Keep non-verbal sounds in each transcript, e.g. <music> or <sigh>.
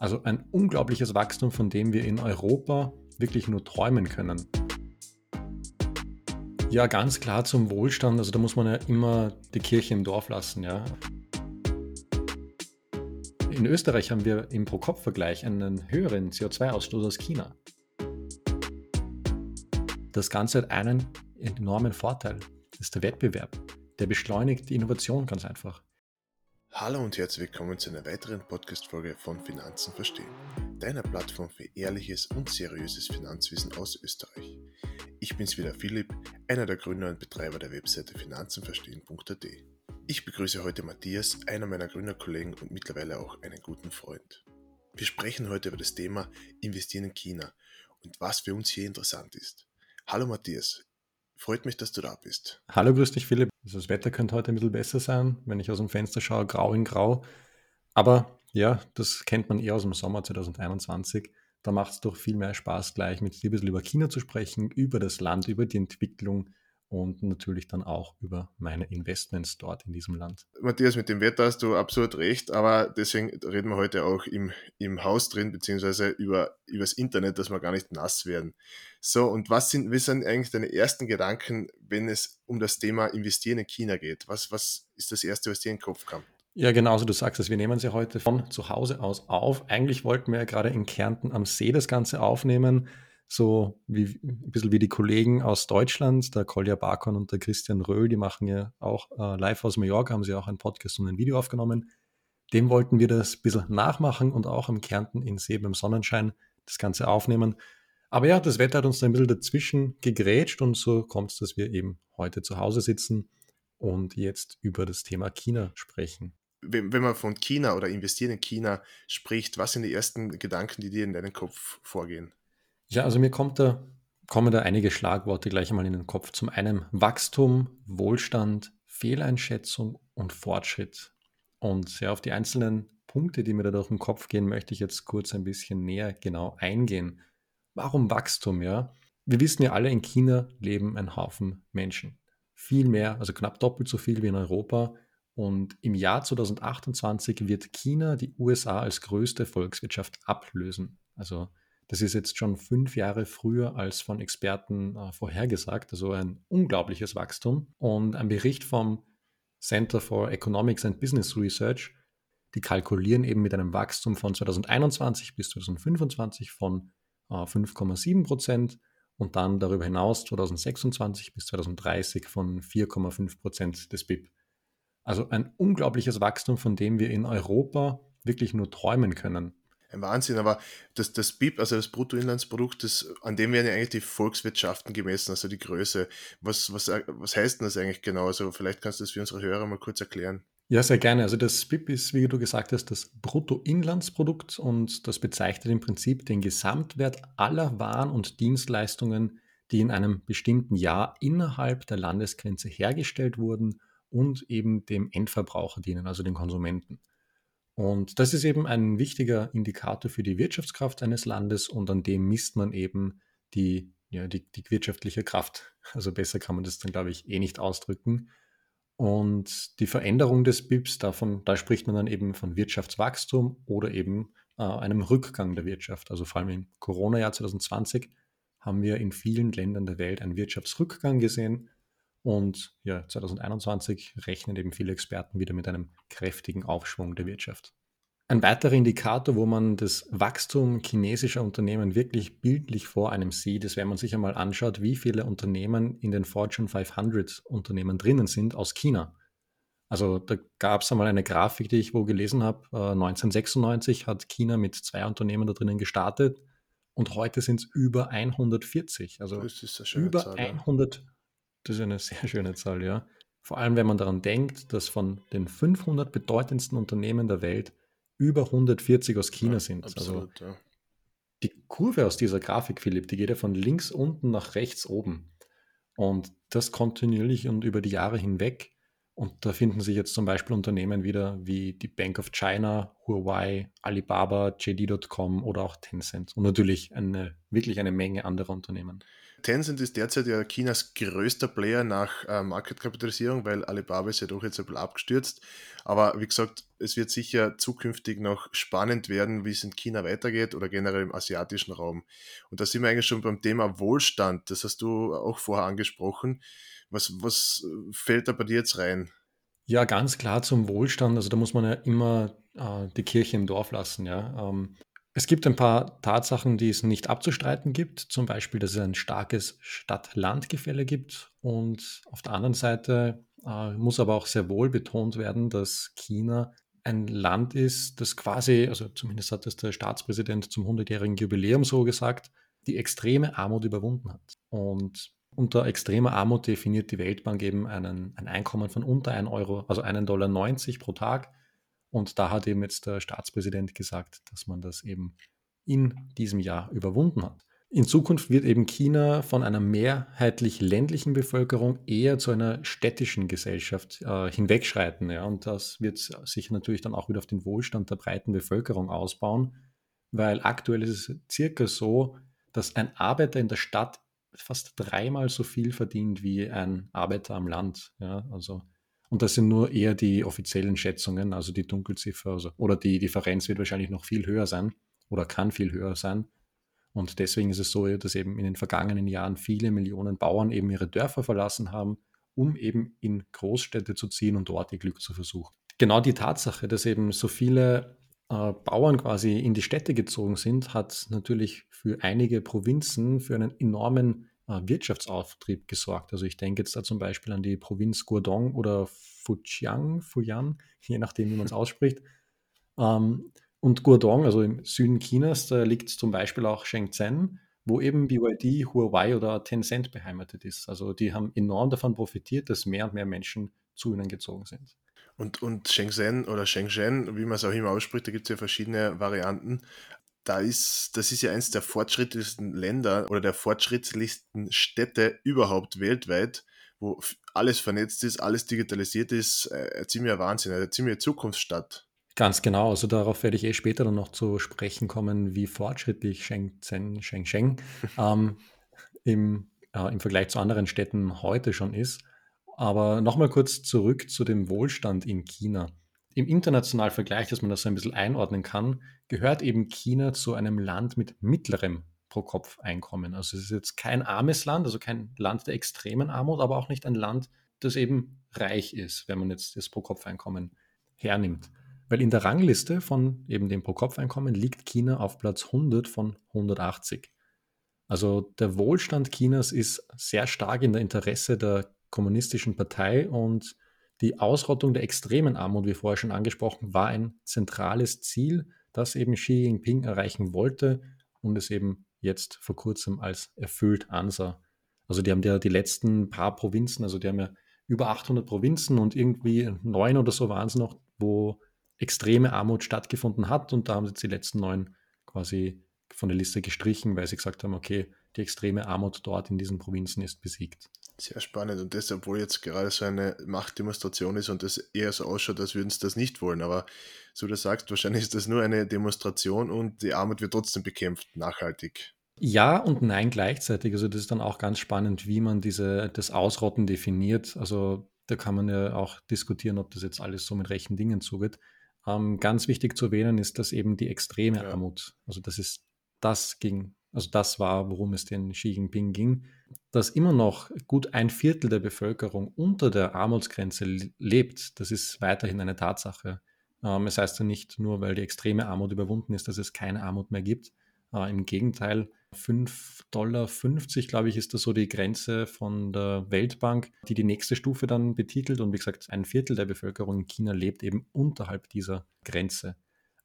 Also ein unglaubliches Wachstum, von dem wir in Europa wirklich nur träumen können. Ja, ganz klar zum Wohlstand. Also da muss man ja immer die Kirche im Dorf lassen, ja. In Österreich haben wir im Pro-Kopf-Vergleich einen höheren CO2-Ausstoß als China. Das Ganze hat einen enormen Vorteil. Das ist der Wettbewerb. Der beschleunigt die Innovation ganz einfach. Hallo und herzlich willkommen zu einer weiteren Podcast-Folge von Finanzen verstehen, deiner Plattform für ehrliches und seriöses Finanzwissen aus Österreich. Ich bin's wieder Philipp, einer der Gründer und Betreiber der Webseite finanzenverstehen.at. Ich begrüße heute Matthias, einer meiner Gründerkollegen und mittlerweile auch einen guten Freund. Wir sprechen heute über das Thema Investieren in China und was für uns hier interessant ist. Hallo Matthias, freut mich, dass du da bist. Hallo, grüß dich Philipp. Also das Wetter könnte heute ein bisschen besser sein, wenn ich aus dem Fenster schaue, grau in grau. Aber ja, das kennt man eher aus dem Sommer 2021. Da macht es doch viel mehr Spaß, gleich mit dir ein bisschen über China zu sprechen, über das Land, über die Entwicklung und natürlich dann auch über meine Investments dort in diesem Land. Matthias, mit dem Wetter hast du absolut recht, aber deswegen reden wir heute auch im, im Haus drin, beziehungsweise über, übers Internet, dass wir gar nicht nass werden. So, und was sind, was sind eigentlich deine ersten Gedanken, wenn es um das Thema Investieren in China geht? Was, was ist das Erste, was dir in den Kopf kam? Ja, genauso du sagst es. Wir nehmen sie heute von zu Hause aus auf. Eigentlich wollten wir ja gerade in Kärnten am See das Ganze aufnehmen so wie ein bisschen wie die Kollegen aus Deutschland, der Kolja Barkon und der Christian Röhl, die machen ja auch äh, live aus Mallorca, haben sie auch einen Podcast und ein Video aufgenommen. Dem wollten wir das ein bisschen nachmachen und auch im Kärnten in See beim Sonnenschein das Ganze aufnehmen. Aber ja, das Wetter hat uns ein bisschen dazwischen gegrätscht und so kommt es, dass wir eben heute zu Hause sitzen und jetzt über das Thema China sprechen. Wenn, wenn man von China oder investieren in China spricht, was sind die ersten Gedanken, die dir in deinen Kopf vorgehen? Ja, also mir kommt da, kommen da einige Schlagworte gleich einmal in den Kopf. Zum einen Wachstum, Wohlstand, Fehleinschätzung und Fortschritt. Und ja, auf die einzelnen Punkte, die mir da durch den Kopf gehen, möchte ich jetzt kurz ein bisschen näher genau eingehen. Warum Wachstum, ja? Wir wissen ja alle, in China leben ein Haufen Menschen. Viel mehr, also knapp doppelt so viel wie in Europa. Und im Jahr 2028 wird China die USA als größte Volkswirtschaft ablösen. Also das ist jetzt schon fünf Jahre früher als von Experten äh, vorhergesagt, also ein unglaubliches Wachstum. Und ein Bericht vom Center for Economics and Business Research, die kalkulieren eben mit einem Wachstum von 2021 bis 2025 von äh, 5,7 Prozent und dann darüber hinaus 2026 bis 2030 von 4,5 Prozent des BIP. Also ein unglaubliches Wachstum, von dem wir in Europa wirklich nur träumen können ein Wahnsinn. Aber das, das BIP, also das Bruttoinlandsprodukt, das, an dem werden ja eigentlich die Volkswirtschaften gemessen, also die Größe. Was, was, was heißt denn das eigentlich genau? Also vielleicht kannst du das für unsere Hörer mal kurz erklären. Ja, sehr gerne. Also das BIP ist, wie du gesagt hast, das Bruttoinlandsprodukt und das bezeichnet im Prinzip den Gesamtwert aller Waren und Dienstleistungen, die in einem bestimmten Jahr innerhalb der Landesgrenze hergestellt wurden und eben dem Endverbraucher dienen, also den Konsumenten. Und das ist eben ein wichtiger Indikator für die Wirtschaftskraft eines Landes und an dem misst man eben die, ja, die, die wirtschaftliche Kraft. <laughs> Also besser kann man das dann, glaube ich, eh nicht ausdrücken. Und die Veränderung des BIPs, davon, da spricht man dann eben von Wirtschaftswachstum oder eben äh, einem Rückgang der Wirtschaft. Also vor allem im Corona-Jahr 2020 haben wir in vielen Ländern der Welt einen Wirtschaftsrückgang gesehen. Und ja, 2021 rechnen eben viele Experten wieder mit einem kräftigen Aufschwung der Wirtschaft. Ein weiterer Indikator, wo man das Wachstum chinesischer Unternehmen wirklich bildlich vor einem sieht, ist, wenn man sich einmal anschaut, wie viele Unternehmen in den Fortune 500 Unternehmen drinnen sind aus China. Also da gab es einmal eine Grafik, die ich wo gelesen habe. 1996 hat China mit zwei Unternehmen da drinnen gestartet und heute sind es über 140. Also über Zahl, 100 das ist eine <laughs> sehr schöne Zahl, ja. Vor allem, wenn man daran denkt, dass von den 500 bedeutendsten Unternehmen der Welt über 140 aus China ja, sind. Also absolut, also ja. die Kurve aus dieser Grafik, Philipp, die geht ja von links unten nach rechts oben. Und das kontinuierlich und über die Jahre hinweg. Und da finden sich jetzt zum Beispiel Unternehmen wieder wie die Bank of China, Huawei, Alibaba, JD.com oder auch Tencent. Und natürlich eine, wirklich eine Menge anderer Unternehmen. Tencent ist derzeit ja Chinas größter Player nach äh, Marketkapitalisierung, weil Alibaba ist ja doch jetzt ein bisschen abgestürzt. Aber wie gesagt, es wird sicher zukünftig noch spannend werden, wie es in China weitergeht oder generell im asiatischen Raum. Und da sind wir eigentlich schon beim Thema Wohlstand. Das hast du auch vorher angesprochen. Was, was fällt da bei dir jetzt rein? Ja, ganz klar zum Wohlstand. Also da muss man ja immer äh, die Kirche im Dorf lassen. Ja. Ähm, es gibt ein paar Tatsachen, die es nicht abzustreiten gibt. Zum Beispiel, dass es ein starkes Stadt-Land-Gefälle gibt. Und auf der anderen Seite äh, muss aber auch sehr wohl betont werden, dass China ein Land ist, das quasi, also zumindest hat es der Staatspräsident zum 100-jährigen Jubiläum so gesagt, die extreme Armut überwunden hat. Und unter extremer Armut definiert die Weltbank eben einen, ein Einkommen von unter 1 Euro, also 1,90 Dollar pro Tag und da hat eben jetzt der Staatspräsident gesagt, dass man das eben in diesem Jahr überwunden hat. In Zukunft wird eben China von einer mehrheitlich ländlichen Bevölkerung eher zu einer städtischen Gesellschaft äh, hinwegschreiten. Ja? Und das wird sich natürlich dann auch wieder auf den Wohlstand der breiten Bevölkerung ausbauen, weil aktuell ist es circa so, dass ein Arbeiter in der Stadt fast dreimal so viel verdient wie ein Arbeiter am Land. Ja? Also und das sind nur eher die offiziellen Schätzungen, also die Dunkelziffer also, oder die Differenz wird wahrscheinlich noch viel höher sein oder kann viel höher sein. Und deswegen ist es so, dass eben in den vergangenen Jahren viele Millionen Bauern eben ihre Dörfer verlassen haben, um eben in Großstädte zu ziehen und dort ihr Glück zu versuchen. Genau die Tatsache, dass eben so viele äh, Bauern quasi in die Städte gezogen sind, hat natürlich für einige Provinzen für einen enormen Wirtschaftsauftrieb gesorgt. Also ich denke jetzt da zum Beispiel an die Provinz Guangdong oder Fujian, Fujian <laughs> je nachdem, wie man es <laughs> ausspricht. Ähm, und Guangdong, also im Süden Chinas, da liegt zum Beispiel auch Shenzhen, wo eben BYD, Huawei oder Tencent beheimatet ist. Also die haben enorm davon profitiert, dass mehr und mehr Menschen zu ihnen gezogen sind. Und, und Shenzhen oder Shenzhen, wie man es auch immer ausspricht, da gibt es ja verschiedene Varianten da ist, das ist ja eines der fortschrittlichsten Länder oder der fortschrittlichsten Städte überhaupt weltweit, wo alles vernetzt ist, alles digitalisiert ist. Äh, ein ziemlicher Wahnsinn, eine ziemliche Zukunftsstadt. Ganz genau, also darauf werde ich eh später dann noch zu sprechen kommen, wie fortschrittlich Shenzhen, Shenzhen <laughs> ähm, im, äh, im Vergleich zu anderen Städten heute schon ist. Aber nochmal kurz zurück zu dem Wohlstand in China im internationalen Vergleich, dass man das so ein bisschen einordnen kann, gehört eben China zu einem Land mit mittlerem Pro-Kopf-Einkommen. Also es ist jetzt kein armes Land, also kein Land der extremen Armut, aber auch nicht ein Land, das eben reich ist, wenn man jetzt das Pro-Kopf-Einkommen hernimmt. Weil in der Rangliste von eben dem Pro-Kopf-Einkommen liegt China auf Platz 100 von 180. Also der Wohlstand Chinas ist sehr stark in der Interesse der kommunistischen Partei und die Ausrottung der extremen Armut, wie vorher schon angesprochen, war ein zentrales Ziel, das eben Xi Jinping erreichen wollte und es eben jetzt vor kurzem als erfüllt ansah. Also die haben ja die letzten paar Provinzen, also die haben ja über 800 Provinzen und irgendwie neun oder so waren es noch, wo extreme Armut stattgefunden hat und da haben sie jetzt die letzten neun quasi von der Liste gestrichen, weil sie gesagt haben, okay, die extreme Armut dort in diesen Provinzen ist besiegt. Sehr spannend und das, obwohl jetzt gerade so eine Machtdemonstration ist und es eher so ausschaut, als würden sie das nicht wollen. Aber so du sagst, wahrscheinlich ist das nur eine Demonstration und die Armut wird trotzdem bekämpft, nachhaltig. Ja und nein gleichzeitig. Also das ist dann auch ganz spannend, wie man diese, das Ausrotten definiert. Also da kann man ja auch diskutieren, ob das jetzt alles so mit rechten Dingen zugeht. Ähm, ganz wichtig zu erwähnen ist, dass eben die extreme ja. Armut, also das ist das ging, also das war, worum es den Xi Jinping ging, dass immer noch gut ein Viertel der Bevölkerung unter der Armutsgrenze lebt, das ist weiterhin eine Tatsache. Ähm, es heißt ja nicht nur, weil die extreme Armut überwunden ist, dass es keine Armut mehr gibt. Äh, Im Gegenteil, 5,50 Dollar, glaube ich, ist das so die Grenze von der Weltbank, die die nächste Stufe dann betitelt. Und wie gesagt, ein Viertel der Bevölkerung in China lebt eben unterhalb dieser Grenze.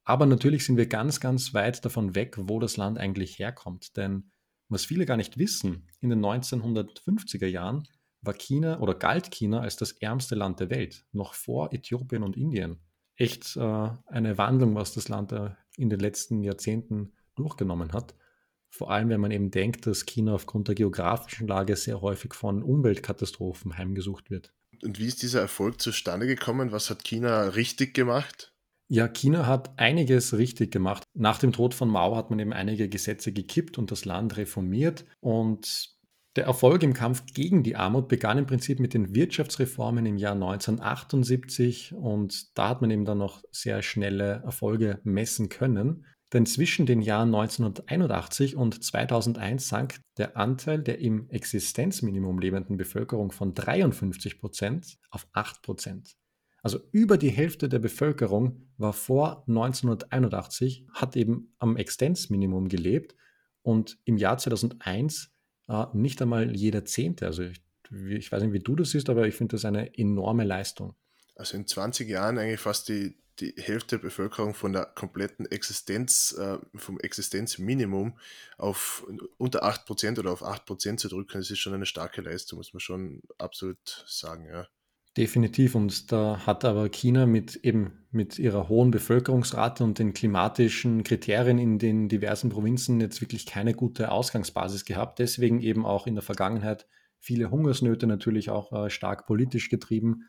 Aber natürlich sind wir ganz, ganz weit davon weg, wo das Land eigentlich herkommt. Denn was viele gar nicht wissen, in den 1950er Jahren war China oder galt China als das ärmste Land der Welt, noch vor Äthiopien und Indien. Echt äh, eine Wandlung, was das Land äh, in den letzten Jahrzehnten durchgenommen hat. Vor allem, wenn man eben denkt, dass China aufgrund der geografischen Lage sehr häufig von Umweltkatastrophen heimgesucht wird. Und wie ist dieser Erfolg zustande gekommen? Was hat China richtig gemacht? Ja, China hat einiges richtig gemacht. Nach dem Tod von Mao hat man eben einige Gesetze gekippt und das Land reformiert. Und Der Erfolg im Kampf gegen die Armut begann im Prinzip mit den Wirtschaftsreformen im Jahr 1978 und da hat man eben dann noch sehr schnelle Erfolge messen können. Denn zwischen den Jahren 1981 und 2001 sank der Anteil der im Existenzminimum lebenden Bevölkerung von 53 Prozent auf 8 Prozent. Also über die Hälfte der Bevölkerung war vor 1981, hat eben am Existenzminimum gelebt und im Jahr 2001 äh, nicht einmal jeder Zehnte. Also ich, ich weiß nicht, wie du das siehst, aber ich finde das eine enorme Leistung. Also in 20 Jahren eigentlich fast die, die Hälfte der Bevölkerung von der kompletten Existenz, äh, vom Existenzminimum auf unter 8% oder auf 8% zu drücken, das ist schon eine starke Leistung, muss man schon absolut sagen, ja. Definitiv. Und da hat aber China mit eben mit ihrer hohen Bevölkerungsrate und den klimatischen Kriterien in den diversen Provinzen jetzt wirklich keine gute Ausgangsbasis gehabt. Deswegen eben auch in der Vergangenheit viele Hungersnöte natürlich auch äh, stark politisch getrieben.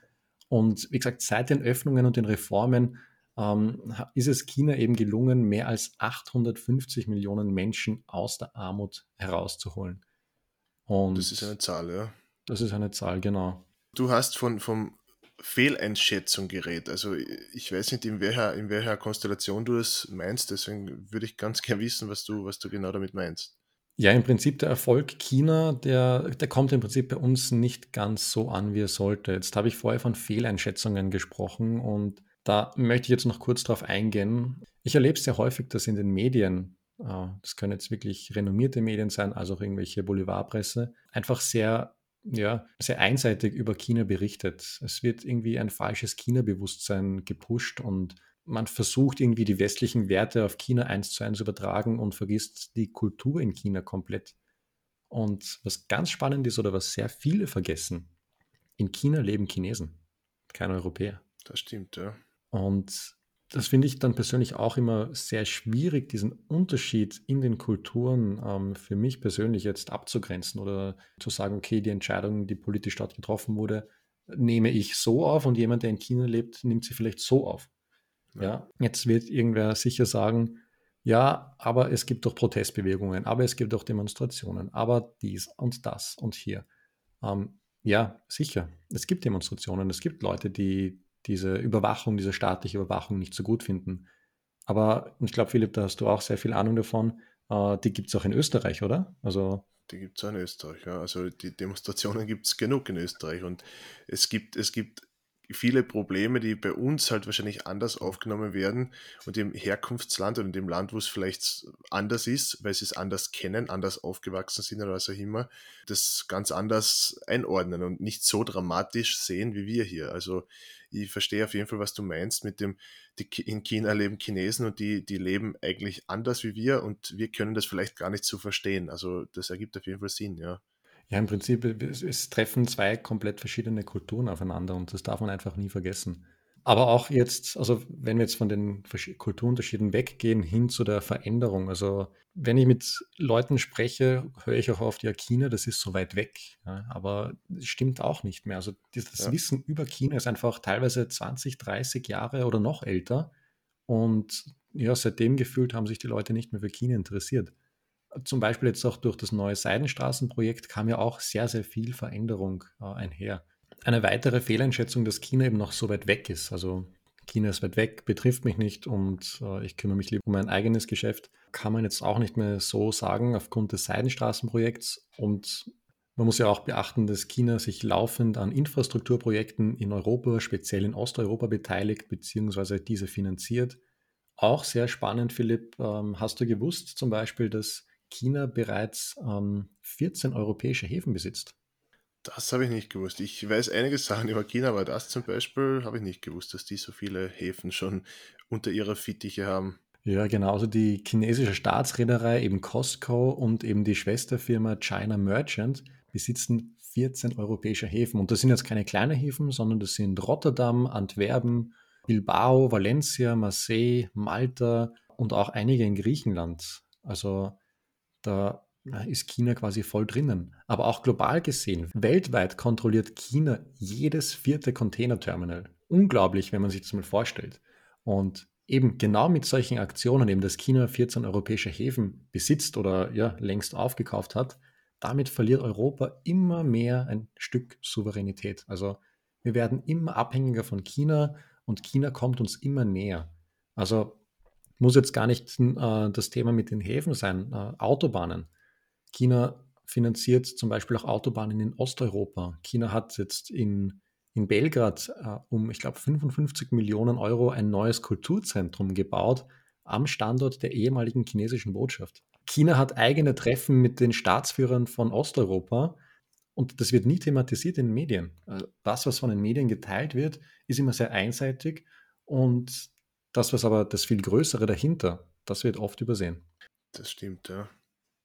Und wie gesagt, seit den Öffnungen und den Reformen ähm, ist es China eben gelungen, mehr als 850 Millionen Menschen aus der Armut herauszuholen. Und das ist eine Zahl, ja. Das ist eine Zahl, genau. Du hast von vom Fehleinschätzung geredet. Also ich weiß nicht, in welcher, in welcher Konstellation du das meinst, deswegen würde ich ganz gerne wissen, was du, was du genau damit meinst. Ja, im Prinzip der Erfolg China, der, der kommt im Prinzip bei uns nicht ganz so an, wie er sollte. Jetzt habe ich vorher von Fehleinschätzungen gesprochen und da möchte ich jetzt noch kurz darauf eingehen. Ich erlebe sehr häufig, dass in den Medien, äh, das können jetzt wirklich renommierte Medien sein, also auch irgendwelche Boulevardpresse, einfach sehr ja, sehr einseitig über China berichtet. Es wird irgendwie ein falsches China-Bewusstsein gepusht und man versucht irgendwie die westlichen Werte auf China eins zu eins übertragen und vergisst die Kultur in China komplett. Und was ganz spannend ist oder was sehr viele vergessen, in China leben Chinesen, kein Europäer. Das stimmt, ja. Und das finde ich dann persönlich auch immer sehr schwierig, diesen Unterschied in den Kulturen ähm, für mich persönlich jetzt abzugrenzen oder zu sagen, okay, die Entscheidung, die politisch dort getroffen wurde, nehme ich so auf und jemand, der in China lebt, nimmt sie vielleicht so auf. Ja. ja. Jetzt wird irgendwer sicher sagen, ja, aber es gibt doch Protestbewegungen, aber es gibt doch Demonstrationen, aber dies und das und hier. Ähm, ja, sicher. Es gibt Demonstrationen, es gibt Leute, die diese Überwachung, diese staatliche Überwachung nicht so gut finden. Aber ich glaube, Philipp, da hast du auch sehr viel Ahnung davon. Äh, die gibt es auch in Österreich, oder? Also die gibt es auch in Österreich, ja. Also die Demonstrationen gibt es genug in Österreich und es gibt, es gibt viele Probleme, die bei uns halt wahrscheinlich anders aufgenommen werden und im Herkunftsland und in dem Land, wo es vielleicht anders ist, weil sie es anders kennen, anders aufgewachsen sind oder was auch immer, das ganz anders einordnen und nicht so dramatisch sehen wie wir hier. Also ich verstehe auf jeden Fall, was du meinst mit dem, die in China leben Chinesen und die, die leben eigentlich anders wie wir und wir können das vielleicht gar nicht so verstehen. Also das ergibt auf jeden Fall Sinn, ja. Ja, im Prinzip, es, es treffen zwei komplett verschiedene Kulturen aufeinander und das darf man einfach nie vergessen. Aber auch jetzt, also wenn wir jetzt von den Kulturunterschieden weggehen hin zu der Veränderung, also wenn ich mit Leuten spreche, höre ich auch oft, ja, China, das ist so weit weg. Ja, aber stimmt auch nicht mehr. Also das ja. Wissen über China ist einfach teilweise 20, 30 Jahre oder noch älter. Und ja, seitdem gefühlt haben sich die Leute nicht mehr für China interessiert zum Beispiel jetzt auch durch das neue Seidenstraßenprojekt kam ja auch sehr, sehr viel Veränderung äh, einher. Eine weitere Fehleinschätzung, dass China eben noch so weit weg ist. Also China ist weit weg, betrifft mich nicht und äh, ich kümmere mich lieber um mein eigenes Geschäft, kann man jetzt auch nicht mehr so sagen aufgrund des Seidenstraßenprojekts. Und man muss ja auch beachten, dass China sich laufend an Infrastrukturprojekten in Europa, speziell in Osteuropa beteiligt bzw. diese finanziert. Auch sehr spannend, Philipp, ähm, hast du gewusst zum Beispiel, dass China bereits ähm, 14 europäische Häfen besitzt. Das habe ich nicht gewusst. Ich weiß einige Sachen über China, aber das zum Beispiel habe ich nicht gewusst, dass die so viele Häfen schon unter ihrer Fittiche haben. Ja, genauso also die chinesische Staatsreederei, eben Costco und eben die Schwesterfirma China Merchant besitzen 14 europäische Häfen. Und das sind jetzt keine kleinen Häfen, sondern das sind Rotterdam, Antwerpen, Bilbao, Valencia, Marseille, Malta und auch einige in Griechenland. Also da ist China quasi voll drinnen. Aber auch global gesehen, weltweit kontrolliert China jedes vierte Containerterminal. Unglaublich, wenn man sich das mal vorstellt. Und eben genau mit solchen Aktionen, eben dass China 14 europäische Häfen besitzt oder ja längst aufgekauft hat, damit verliert Europa immer mehr ein Stück Souveränität. Also wir werden immer abhängiger von China und China kommt uns immer näher. Also muss jetzt gar nicht äh, das Thema mit den Häfen sein, äh, Autobahnen. China finanziert zum Beispiel auch Autobahnen in Osteuropa. China hat jetzt in, in Belgrad äh, um, ich glaube, 55 Millionen Euro ein neues Kulturzentrum gebaut am Standort der ehemaligen chinesischen Botschaft. China hat eigene Treffen mit den Staatsführern von Osteuropa und das wird nie thematisiert in den Medien. Äh, das, was von den Medien geteilt wird, ist immer sehr einseitig und das, was aber das viel Größere dahinter, das wird oft übersehen. Das stimmt, ja.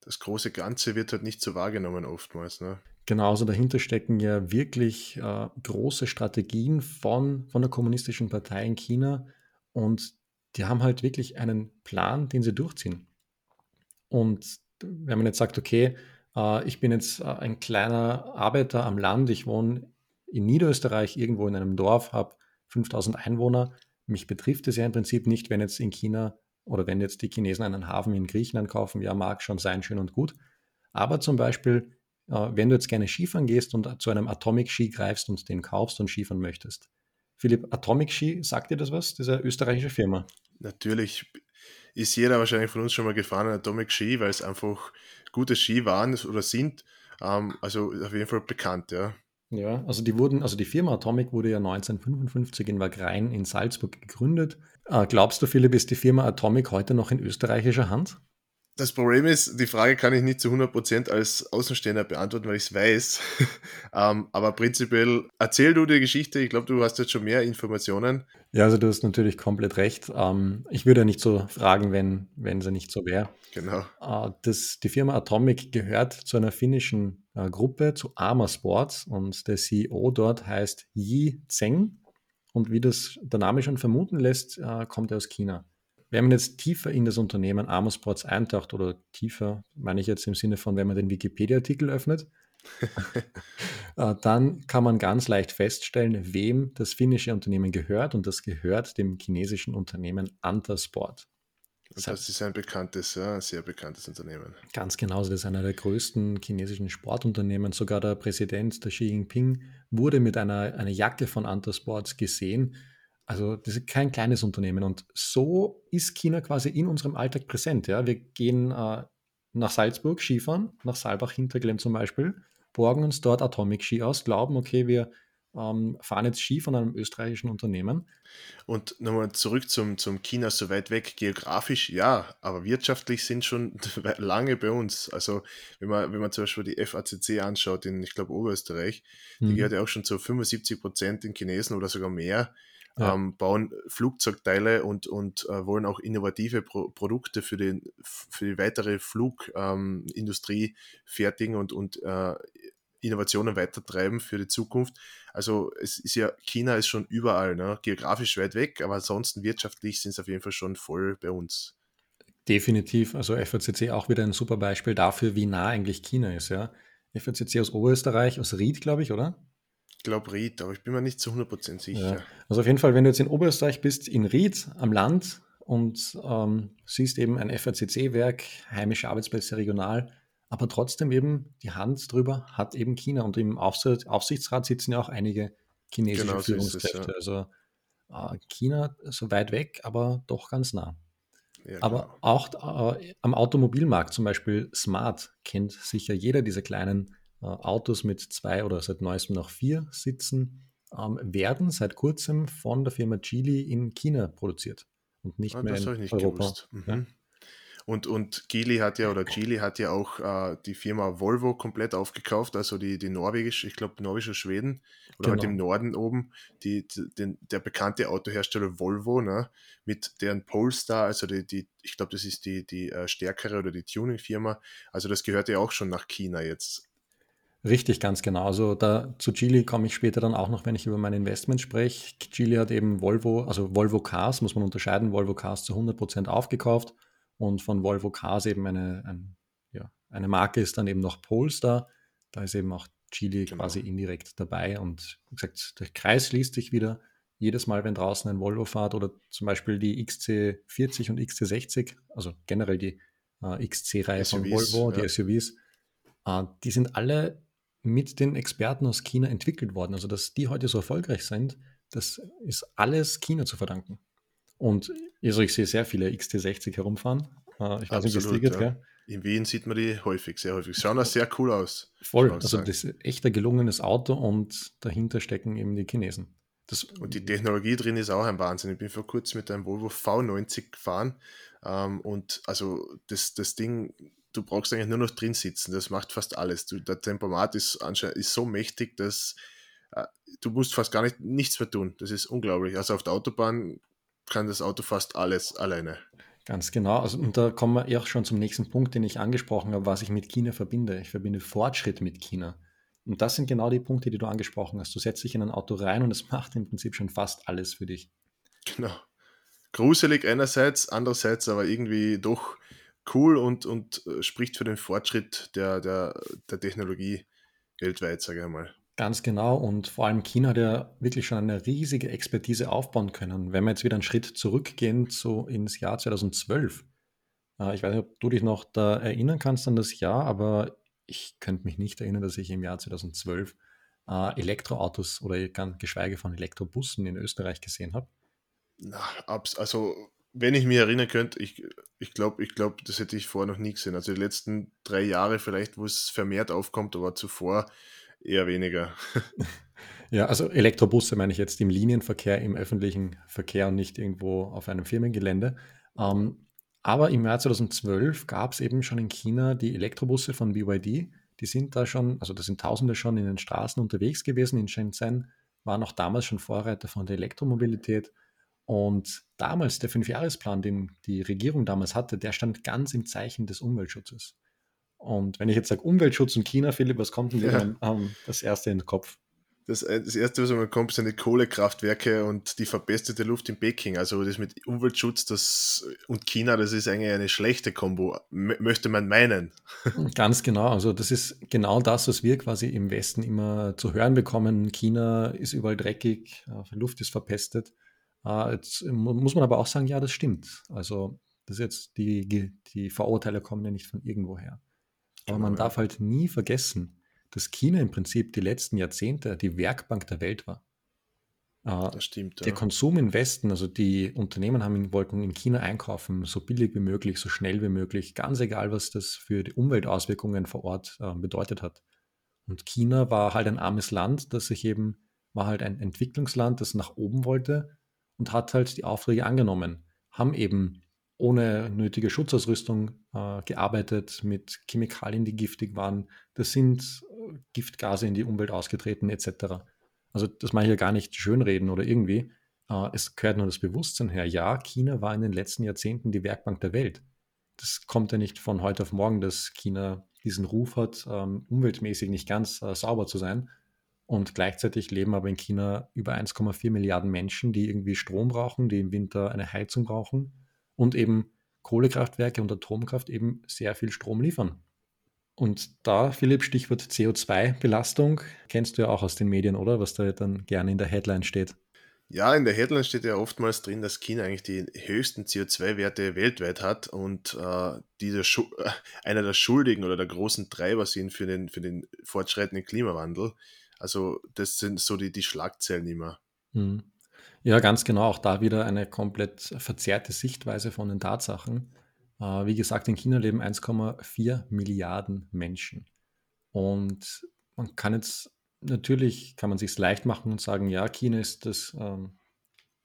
Das große Ganze wird halt nicht so wahrgenommen oftmals. Ne? Genauso dahinter stecken ja wirklich äh, große Strategien von, von der kommunistischen Partei in China und die haben halt wirklich einen Plan, den sie durchziehen. Und wenn man jetzt sagt, okay, äh, ich bin jetzt äh, ein kleiner Arbeiter am Land, ich wohne in Niederösterreich irgendwo in einem Dorf, habe 5000 Einwohner, mich betrifft es ja im Prinzip nicht, wenn jetzt in China oder wenn jetzt die Chinesen einen Hafen in Griechenland kaufen, ja, mag schon sein, schön und gut. Aber zum Beispiel, äh, wenn du jetzt gerne Skifahren gehst und zu einem Atomic Ski greifst und den kaufst und Skifahren möchtest. Philipp, Atomic Ski, sagt dir das was? Diese österreichische Firma? Natürlich ist jeder wahrscheinlich von uns schon mal gefahren Atomic Ski, weil es einfach gute Ski waren oder sind. Ähm, also auf jeden Fall bekannt, ja. Ja, also die wurden, also die Firma Atomic wurde ja 1955 in Wagrain in Salzburg gegründet. Äh, glaubst du, Philipp, ist die Firma Atomic heute noch in österreichischer Hand? Das Problem ist, die Frage kann ich nicht zu 100% als Außenstehender beantworten, weil ich es weiß. <laughs> ähm, aber prinzipiell erzähl du die Geschichte. Ich glaube, du hast jetzt schon mehr Informationen. Ja, also du hast natürlich komplett recht. Ähm, ich würde ja nicht so fragen, wenn, wenn sie nicht so wäre. Genau. Äh, das, die Firma Atomic gehört zu einer finnischen äh, Gruppe, zu Arma Sports. Und der CEO dort heißt Yi Zeng. Und wie das der Name schon vermuten lässt, äh, kommt er aus China. Wenn man jetzt tiefer in das Unternehmen Amosports eintaucht oder tiefer, meine ich jetzt im Sinne von, wenn man den Wikipedia-Artikel öffnet, <laughs> äh, dann kann man ganz leicht feststellen, wem das finnische Unternehmen gehört und das gehört dem chinesischen Unternehmen Antasport. Das, das ist ein bekanntes, ja, sehr bekanntes Unternehmen. Ganz genau, das ist einer der größten chinesischen Sportunternehmen. Sogar der Präsident, der Xi Jinping, wurde mit einer, einer Jacke von Antasports gesehen also das ist kein kleines Unternehmen und so ist China quasi in unserem Alltag präsent. Ja? Wir gehen äh, nach Salzburg Skifahren, nach Saalbach-Hinterglemm zum Beispiel, borgen uns dort Atomic-Ski aus, glauben, okay, wir ähm, fahren jetzt Ski von einem österreichischen Unternehmen. Und nochmal zurück zum, zum China so weit weg, geografisch ja, aber wirtschaftlich sind schon <laughs> lange bei uns. Also wenn man, wenn man zum Beispiel die FACC anschaut in, ich glaube, Oberösterreich, mhm. die gehört ja auch schon zu 75 Prozent in Chinesen oder sogar mehr ja. ähm, bauen Flugzeugteile und, und äh, wollen auch innovative Pro Produkte für, den, für die weitere Flugindustrie ähm, fertigen und, und äh, Innovationen weitertreiben für die Zukunft. Also es ist ja, China ist schon überall, ne? geografisch weit weg, aber ansonsten wirtschaftlich sind es auf jeden Fall schon voll bei uns. Definitiv, also FACC auch wieder ein super Beispiel dafür, wie nah eigentlich China ist. Ja? FACC aus Oberösterreich, aus Ried, glaube ich, oder? glaube Ried, aber ich bin mir nicht zu 100% sicher. Ja. Also auf jeden Fall, wenn du jetzt in Oberösterreich bist, in Ried am Land und ähm, siehst eben ein FACC-Werk, heimische Arbeitsplätze regional, aber trotzdem eben die Hand drüber hat eben China und im Aufsichtsrat sitzen ja auch einige chinesische genau Führungskräfte. Es, ja. Also äh, China so weit weg, aber doch ganz nah. Ja, aber auch äh, am Automobilmarkt, zum Beispiel Smart, kennt sicher jeder diese kleinen äh, Autos mit zwei oder seit neuestem noch vier Sitzen ähm, werden seit kurzem von der Firma Geely in China produziert und nicht ah, mehr in Europa. Mhm. Ja? Und, und Geely hat ja, oder Geely hat ja auch äh, die Firma Volvo komplett aufgekauft, also die, die norwegisch, ich glaube norwegische Schweden oder halt genau. halt im Norden oben, die, den, der bekannte Autohersteller Volvo, ne, mit deren Polestar, also die, die ich glaube, das ist die, die äh, stärkere oder die Tuning-Firma, also das gehört ja auch schon nach China jetzt. Richtig, ganz genau. Also da, zu Geely komme ich später dann auch noch, wenn ich über mein Investment spreche. Geely hat eben Volvo, also Volvo Cars, muss man unterscheiden, Volvo Cars zu 100% aufgekauft und von Volvo Cars eben eine, ein, ja, eine Marke ist dann eben noch Polestar. Da ist eben auch Geely genau. quasi indirekt dabei und wie gesagt, der Kreis schließt sich wieder. Jedes Mal, wenn draußen ein Volvo fährt oder zum Beispiel die XC40 und XC60, also generell die äh, XC-Reihe von Volvo, ja. die SUVs, äh, die sind alle mit den Experten aus China entwickelt worden. Also, dass die heute so erfolgreich sind, das ist alles China zu verdanken. Und also ich sehe sehr viele XT60 herumfahren. Äh, ich weiß nicht, wie es dir geht, ja. In Wien sieht man die häufig, sehr häufig. Schauen auch sehr cool aus. Voll. Also das ist echt ein gelungenes Auto und dahinter stecken eben die Chinesen. Das und die Technologie drin ist auch ein Wahnsinn. Ich bin vor kurzem mit einem Volvo V90 gefahren ähm, und also das, das Ding, du brauchst eigentlich nur noch drin sitzen. Das macht fast alles. Du, der Tempomat ist anscheinend ist so mächtig, dass äh, du musst fast gar nicht, nichts mehr tun. Das ist unglaublich. Also auf der Autobahn kann das Auto fast alles alleine. Ganz genau. Also, und da kommen wir auch schon zum nächsten Punkt, den ich angesprochen habe, was ich mit China verbinde. Ich verbinde Fortschritt mit China. Und das sind genau die Punkte, die du angesprochen hast. Du setzt dich in ein Auto rein und es <laughs> macht im Prinzip schon fast alles für dich. Genau. Gruselig einerseits, andererseits aber irgendwie doch cool und, und äh, spricht für den Fortschritt der, der, der Technologie weltweit, sage ich einmal. Ganz genau. Und vor allem China hat ja wirklich schon eine riesige Expertise aufbauen können. Wenn wir jetzt wieder einen Schritt zurückgehen, so ins Jahr 2012. Äh, ich weiß nicht, ob du dich noch da erinnern kannst an das Jahr, aber ich könnte mich nicht erinnern, dass ich im Jahr 2012 äh, Elektroautos oder geschweige von Elektrobussen in Österreich gesehen habe. Na, also wenn ich mich erinnern könnte, ich, ich glaube, ich glaub, das hätte ich vorher noch nie gesehen. Also die letzten drei Jahre vielleicht, wo es vermehrt aufkommt, aber zuvor eher weniger. Ja, also Elektrobusse meine ich jetzt im Linienverkehr, im öffentlichen Verkehr und nicht irgendwo auf einem Firmengelände. Ähm, aber im Jahr 2012 gab es eben schon in China die Elektrobusse von BYD. Die sind da schon, also da sind Tausende schon in den Straßen unterwegs gewesen. In Shenzhen waren auch damals schon Vorreiter von der Elektromobilität. Und damals, der Fünfjahresplan, den die Regierung damals hatte, der stand ganz im Zeichen des Umweltschutzes. Und wenn ich jetzt sage Umweltschutz in China, Philipp, was kommt denn dir ja. ähm, das erste in den Kopf? Das, äh, das erste, was mir kommt, sind die Kohlekraftwerke und die verbesserte Luft in Peking. Also das mit Umweltschutz das, und China, das ist eigentlich eine schlechte Kombo, möchte man meinen. Ganz genau. Also das ist genau das, was wir quasi im Westen immer zu hören bekommen. China ist überall dreckig, die Luft ist verpestet. Ah, jetzt muss man aber auch sagen, ja, das stimmt. Also das ist jetzt die, die Vorurteile kommen ja nicht von irgendwoher. Aber man darf halt nie vergessen, dass China im Prinzip die letzten Jahrzehnte die Werkbank der Welt war. Äh, das stimmt. Der ja. Konsum im Westen, also die Unternehmen haben, wollten in China einkaufen, so billig wie möglich, so schnell wie möglich, ganz egal, was das für die Umweltauswirkungen vor Ort äh, bedeutet hat. Und China war halt ein armes Land, das sich eben, war halt ein Entwicklungsland, das nach oben wollte und hat halt die Aufträge angenommen, haben eben ohne nötige Schutzausrüstung äh, gearbeitet, mit Chemikalien, die giftig waren. Das sind äh, Giftgase in die Umwelt ausgetreten, etc. Also das mache ich ja gar nicht schönreden oder irgendwie. Äh, es gehört nur das Bewusstsein her. Ja, China war in den letzten Jahrzehnten die Werkbank der Welt. Das kommt ja nicht von heute auf morgen, dass China diesen Ruf hat, ähm, umweltmäßig nicht ganz äh, sauber zu sein. Und gleichzeitig leben aber in China über 1,4 Milliarden Menschen, die irgendwie Strom brauchen, die im Winter eine Heizung brauchen und eben Kohlekraftwerke und Atomkraft eben sehr viel Strom liefern. Und da, Philipp, Stichwort CO2-Belastung, kennst du ja auch aus den Medien, oder? Was da dann gerne in der Headline steht. Ja, in der Headline steht ja oftmals drin, dass China eigentlich die höchsten CO2-Werte weltweit hat und äh, dieser äh, <laughs> einer der Schuldigen oder der großen Treiber sind für den, für den fortschreitenden Klimawandel. Also das sind so die, die Schlagzeilen immer. Mhm. Ja, ganz genau. Auch da wieder eine komplett verzerrte Sichtweise von den Tatsachen. Äh, wie gesagt, in China leben 1,4 Milliarden Menschen. Und man kann jetzt, natürlich kann man sich leicht machen und sagen, ja, China ist das ähm,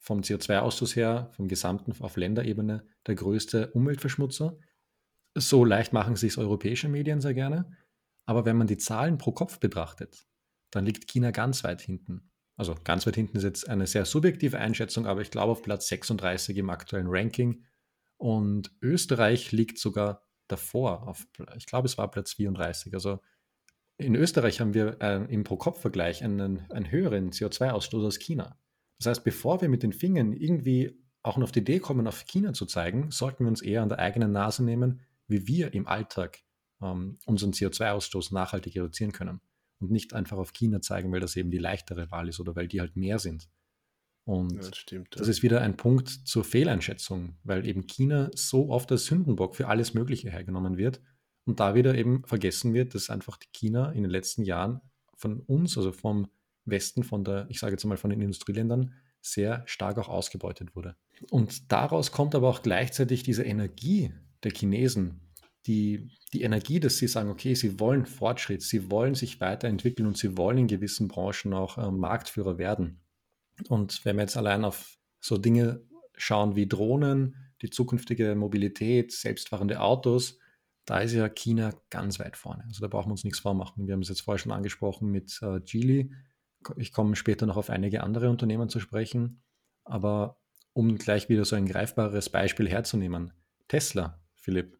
vom CO2-Ausstoß her, vom gesamten auf Länderebene der größte Umweltverschmutzer. So leicht machen sich europäische Medien sehr gerne. Aber wenn man die Zahlen pro Kopf betrachtet, dann liegt China ganz weit hinten. Also ganz weit hinten ist jetzt eine sehr subjektive Einschätzung, aber ich glaube auf Platz 36 im aktuellen Ranking. Und Österreich liegt sogar davor, auf, ich glaube es war Platz 34. Also in Österreich haben wir äh, im Pro-Kopf-Vergleich einen, einen höheren CO2-Ausstoß als China. Das heißt, bevor wir mit den Fingern irgendwie auch noch auf die Idee kommen, auf China zu zeigen, sollten wir uns eher an der eigenen Nase nehmen, wie wir im Alltag ähm, unseren CO2-Ausstoß nachhaltig reduzieren können und nicht einfach auf China zeigen, weil das eben die leichtere Wahl ist oder weil die halt mehr sind. Und ja, das, stimmt, ja. das ist wieder ein Punkt zur Fehleinschätzung, weil eben China so oft als Sündenbock für alles Mögliche hergenommen wird Und da wieder eben vergessen wird, dass einfach China in den letzten Jahren von uns, also vom Westen, von der, ich sage jetzt mal von den Industrieländern, sehr stark auch ausgebeutet wurde. Und daraus kommt aber auch gleichzeitig diese Energie der Chinesen, die, die Energie, dass sie sagen, okay, sie wollen Fortschritt, sie wollen sich weiterentwickeln und sie wollen in gewissen Branchen auch äh, Marktführer werden. Und wenn wir jetzt allein auf so Dinge schauen wie Drohnen, die zukünftige Mobilität, selbstfahrende Autos, da ist ja China ganz weit vorne. Also da brauchen wir uns nichts vormachen. Wir haben es jetzt vorher schon angesprochen mit äh, Geely. Ich komme später noch auf einige andere Unternehmen zu sprechen. Aber um gleich wieder so ein greifbares Beispiel herzunehmen. Tesla, Philipp.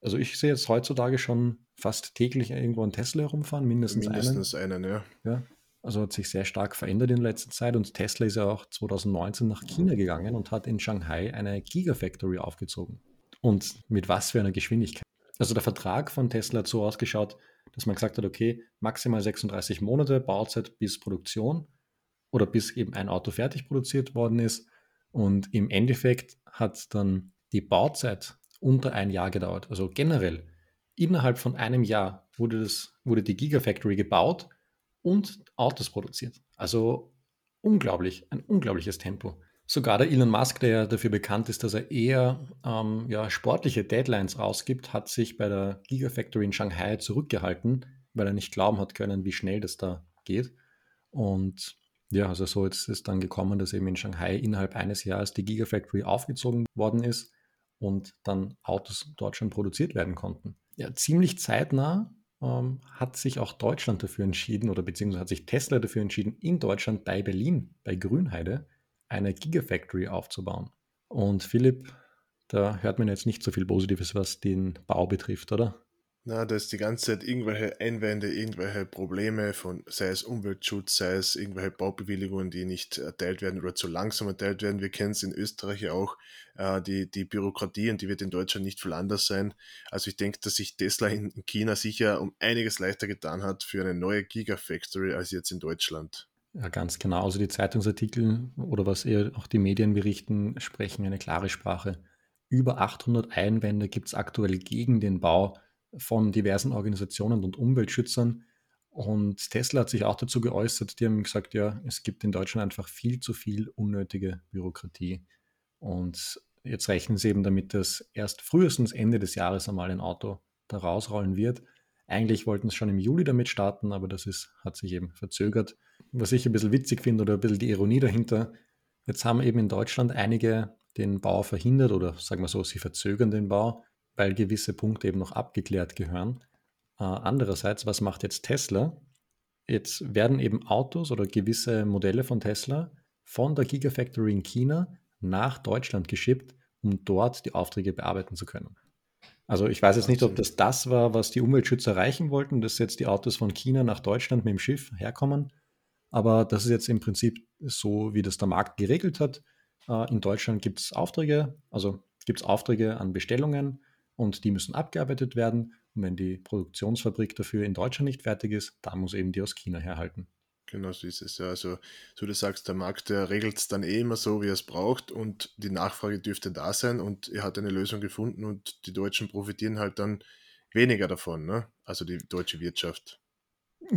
Also ich sehe jetzt heutzutage schon fast täglich irgendwo einen Tesla herumfahren, mindestens, mindestens einen. einen ja. ja. Also hat sich sehr stark verändert in letzter Zeit und Tesla ist ja auch 2019 nach China gegangen und hat in Shanghai eine Gigafactory aufgezogen. Und mit was für einer Geschwindigkeit. Also der Vertrag von Tesla hat so ausgeschaut, dass man gesagt hat, okay, maximal 36 Monate Bauzeit bis Produktion oder bis eben ein Auto fertig produziert worden ist. Und im Endeffekt hat dann die Bauzeit unter ein Jahr gedauert. Also generell innerhalb von einem Jahr wurde, das, wurde die Gigafactory gebaut und Autos produziert. Also unglaublich, ein unglaubliches Tempo. Sogar der Elon Musk, der ja dafür bekannt ist, dass er eher ähm, ja, sportliche Deadlines rausgibt, hat sich bei der Gigafactory in Shanghai zurückgehalten, weil er nicht glauben hat können, wie schnell das da geht. Und ja, also so ist es dann gekommen, dass eben in Shanghai innerhalb eines Jahres die Gigafactory aufgezogen worden ist und dann Autos dort schon produziert werden konnten. Ja, ziemlich zeitnah ähm, hat sich auch Deutschland dafür entschieden oder beziehungsweise hat sich Tesla dafür entschieden, in Deutschland bei Berlin, bei Grünheide, eine Gigafactory aufzubauen. Und Philipp, da hört man jetzt nicht so viel Positives, was den Bau betrifft, oder? Na, da ist die ganze Zeit irgendwelche Einwände, irgendwelche Probleme von, sei es Umweltschutz, sei es irgendwelche Baubewilligungen, die nicht erteilt werden oder zu langsam erteilt werden. Wir kennen es in Österreich ja auch, äh, die, die Bürokratie und die wird in Deutschland nicht viel anders sein. Also ich denke, dass sich Tesla in, in China sicher um einiges leichter getan hat für eine neue Gigafactory als jetzt in Deutschland. Ja, ganz genau. Also die Zeitungsartikel oder was eher auch die Medien berichten, sprechen eine klare Sprache. Über 800 Einwände gibt es aktuell gegen den Bau von diversen Organisationen und Umweltschützern. Und Tesla hat sich auch dazu geäußert, die haben gesagt, ja, es gibt in Deutschland einfach viel zu viel unnötige Bürokratie. Und jetzt rechnen sie eben damit, dass erst frühestens Ende des Jahres einmal ein Auto da rausrollen wird. Eigentlich wollten sie schon im Juli damit starten, aber das ist, hat sich eben verzögert. Was ich ein bisschen witzig finde oder ein bisschen die Ironie dahinter, jetzt haben eben in Deutschland einige den Bau verhindert oder sagen wir so, sie verzögern den Bau, weil gewisse Punkte eben noch abgeklärt gehören. Äh, andererseits, was macht jetzt Tesla? Jetzt werden eben Autos oder gewisse Modelle von Tesla von der Gigafactory in China nach Deutschland geschippt, um dort die Aufträge bearbeiten zu können. Also ich weiß jetzt nicht, ob das das war, was die Umweltschützer erreichen wollten, dass jetzt die Autos von China nach Deutschland mit dem Schiff herkommen. Aber das ist jetzt im Prinzip so, wie das der Markt geregelt hat. Äh, in Deutschland gibt es Aufträge, also gibt es Aufträge an Bestellungen und die müssen abgearbeitet werden. Und wenn die Produktionsfabrik dafür in Deutschland nicht fertig ist, dann muss eben die aus China herhalten. Genau so ist es. Ja. Also, so du sagst, der Markt, der regelt es dann eh immer so, wie er es braucht und die Nachfrage dürfte da sein und er hat eine Lösung gefunden und die Deutschen profitieren halt dann weniger davon, ne? also die deutsche Wirtschaft.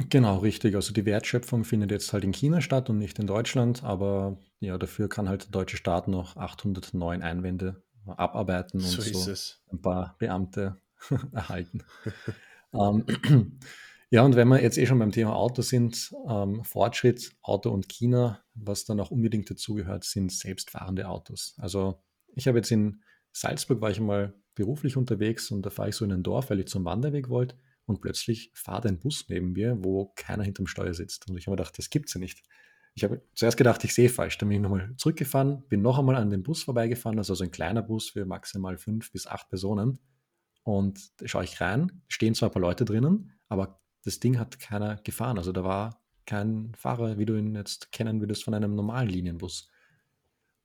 Genau, richtig. Also die Wertschöpfung findet jetzt halt in China statt und nicht in Deutschland, aber ja, dafür kann halt der deutsche Staat noch 809 Einwände abarbeiten und so, ein paar Beamte <laughs> erhalten. ähm, <clears throat> ja, und wenn wir jetzt eh schon beim Thema Auto sind, ähm, Fortschritt, Auto und China, was dann auch unbedingt dazugehört, sind selbstfahrende Autos. Also ich habe jetzt in Salzburg, war ich mal beruflich unterwegs und da fahre ich so in ein Dorf, weil ich zum Wanderweg wollte und plötzlich fahrt ein Bus neben mir, wo keiner hinterm Steuer sitzt. Und ich habe mir gedacht, das gibt es ja nicht. Ich habe zuerst gedacht, ich sehe falsch. Dann bin ich nochmal zurückgefahren, bin noch einmal an den Bus vorbeigefahren, also so ein kleiner Bus für maximal fünf bis acht Personen. Und da schaue ich rein, stehen zwar ein paar Leute drinnen, aber das Ding hat keiner gefahren. Also da war kein Fahrer, wie du ihn jetzt kennen würdest von einem normalen Linienbus.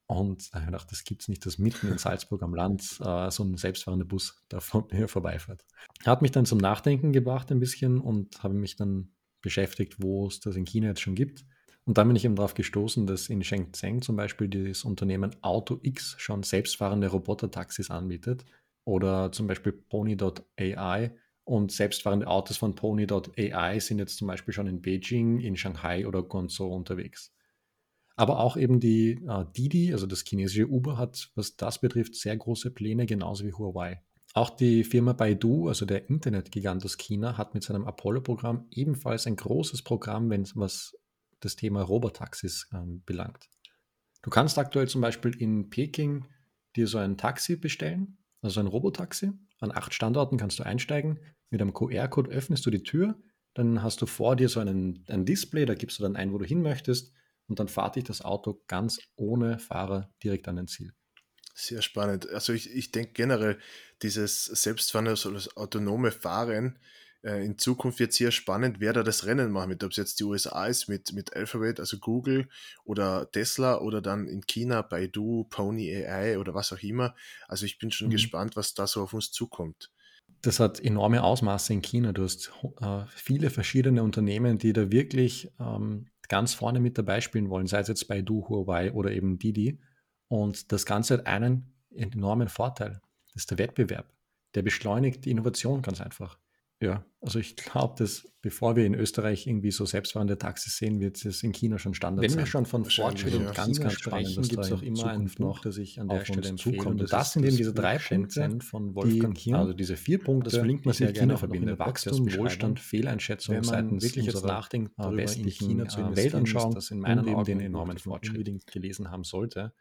Und da habe ich gedacht, das gibt es nicht, dass mitten in Salzburg am Land äh, so ein selbstfahrender Bus da <laughs> mir vorbeifährt. Hat mich dann zum Nachdenken gebracht ein bisschen und habe mich dann beschäftigt, wo es das in China jetzt schon gibt. Und dann bin ich eben darauf gestoßen, dass in Shenzhen zum Beispiel das Unternehmen AutoX schon selbstfahrende Roboter-Taxis anbietet oder zum Beispiel Pony.ai Und selbstfahrende Autos von Pony.ai sind jetzt zum Beispiel schon in Beijing, in Shanghai oder Guangzhou unterwegs. Aber auch eben die äh, Didi, also das chinesische Uber, hat, was das betrifft, sehr große Pläne, genauso wie Huawei. Auch die Firma Baidu, also der Internetgigant aus China, hat mit seinem Apollo-Programm ebenfalls ein großes Programm, wenn es was das Thema Robotaxis ähm, belangt. Du kannst aktuell zum Beispiel in Peking dir so ein Taxi bestellen, also ein Robotaxi. An acht Standorten kannst du einsteigen. Mit einem QR-Code öffnest du die Tür, dann hast du vor dir so einen, ein Display, da gibst du dann ein, wo du hin möchtest und dann fahrt dich das Auto ganz ohne Fahrer direkt an dein Ziel. Sehr spannend. Also ich, ich denke generell, dieses selbstfahrende, also das autonome Fahren äh, in Zukunft wird sehr spannend, wer da das Rennen macht, mit ob es jetzt die USA ist mit, mit Alphabet, also Google oder Tesla oder dann in China Baidu, Pony AI oder was auch immer. Also ich bin schon mhm. gespannt, was da so auf uns zukommt. Das hat enorme Ausmaße in China. Du hast äh, viele verschiedene Unternehmen, die da wirklich ähm, ganz vorne mit dabei spielen wollen, sei es jetzt Baidu, Huawei oder eben Didi. Und das Ganze hat einen enormen Vorteil. Das ist der Wettbewerb. Der beschleunigt die Innovation ganz einfach. Ja, also ich glaube, dass bevor wir in Österreich irgendwie so selbstfahrende Taxis sehen, wird es in China schon Standard Wenn sein. wir schon von Fortschritt und ganz, ganz sprechen, gibt es auch immer einen Punkt, das ich an der Stelle empfehle. Und das, das sind eben diese drei Punkte von Wolfgang hier. Also diese vier Punkte, das verlinkt man sehr gerne verbindet. Wachstum, Wohlstand, Fehleinschätzung Wenn man seitens wirklich jetzt nachdenkt, westlichen China zu Weltanschauung, das in meinen Augen den enormen Fortschritt gelesen haben sollte.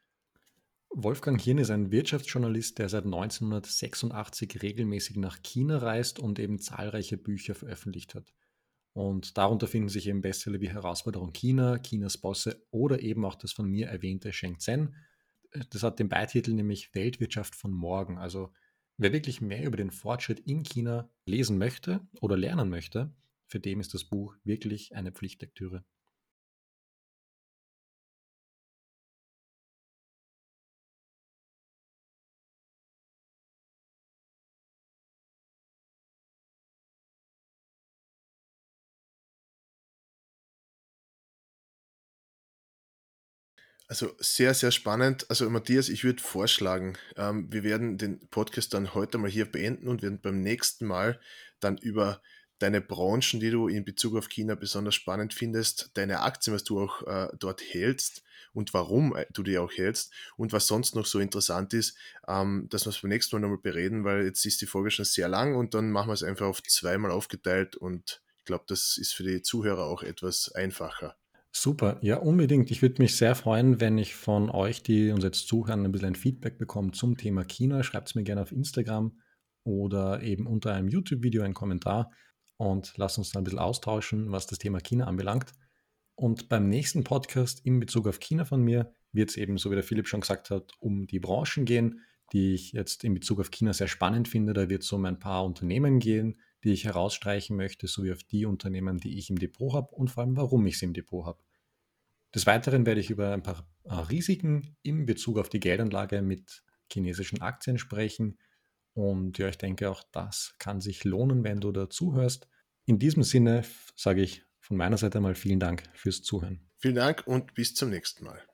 Wolfgang Hirn ist ein Wirtschaftsjournalist, der seit 1986 regelmäßig nach China reist und eben zahlreiche Bücher veröffentlicht hat. Und darunter finden sich eben Bestseller wie Herausforderung China, Chinas Bosse oder eben auch das von mir erwähnte Shenzhen. Das hat den Beititel nämlich Weltwirtschaft von morgen. Also wer wirklich mehr über den Fortschritt in China lesen möchte oder lernen möchte, für den ist das Buch wirklich eine Pflichtlektüre. Also sehr, sehr spannend. Also Matthias, ich würde vorschlagen, ähm, wir werden den Podcast dann heute mal hier beenden und werden beim nächsten Mal dann über deine Branchen, die du in Bezug auf China besonders spannend findest, deine Aktien, was du auch äh, dort hältst und warum äh, du die auch hältst und was sonst noch so interessant ist, ähm, dass wir es beim nächsten Mal nochmal bereden, weil jetzt ist die Folge schon sehr lang und dann machen wir es einfach auf zweimal aufgeteilt und ich glaube, das ist für die Zuhörer auch etwas einfacher. Super, ja, unbedingt. Ich würde mich sehr freuen, wenn ich von euch, die uns jetzt zuhören, ein bisschen ein Feedback bekomme zum Thema China. Schreibt es mir gerne auf Instagram oder eben unter einem YouTube-Video einen Kommentar und lasst uns dann ein bisschen austauschen, was das Thema China anbelangt. Und beim nächsten Podcast in Bezug auf China von mir wird es eben, so wie der Philipp schon gesagt hat, um die Branchen gehen, die ich jetzt in Bezug auf China sehr spannend finde. Da wird es um ein paar Unternehmen gehen, die ich herausstreichen möchte, sowie auf die Unternehmen, die ich im Depot habe und vor allem, warum ich sie im Depot habe. Des Weiteren werde ich über ein paar äh, Risiken in Bezug auf die Geldanlage mit chinesischen Aktien sprechen. Und ja, ich denke, auch das kann sich lohnen, wenn du dazu hörst. In diesem Sinne sage ich von meiner Seite mal vielen Dank fürs Zuhören. Vielen Dank und bis zum nächsten Mal.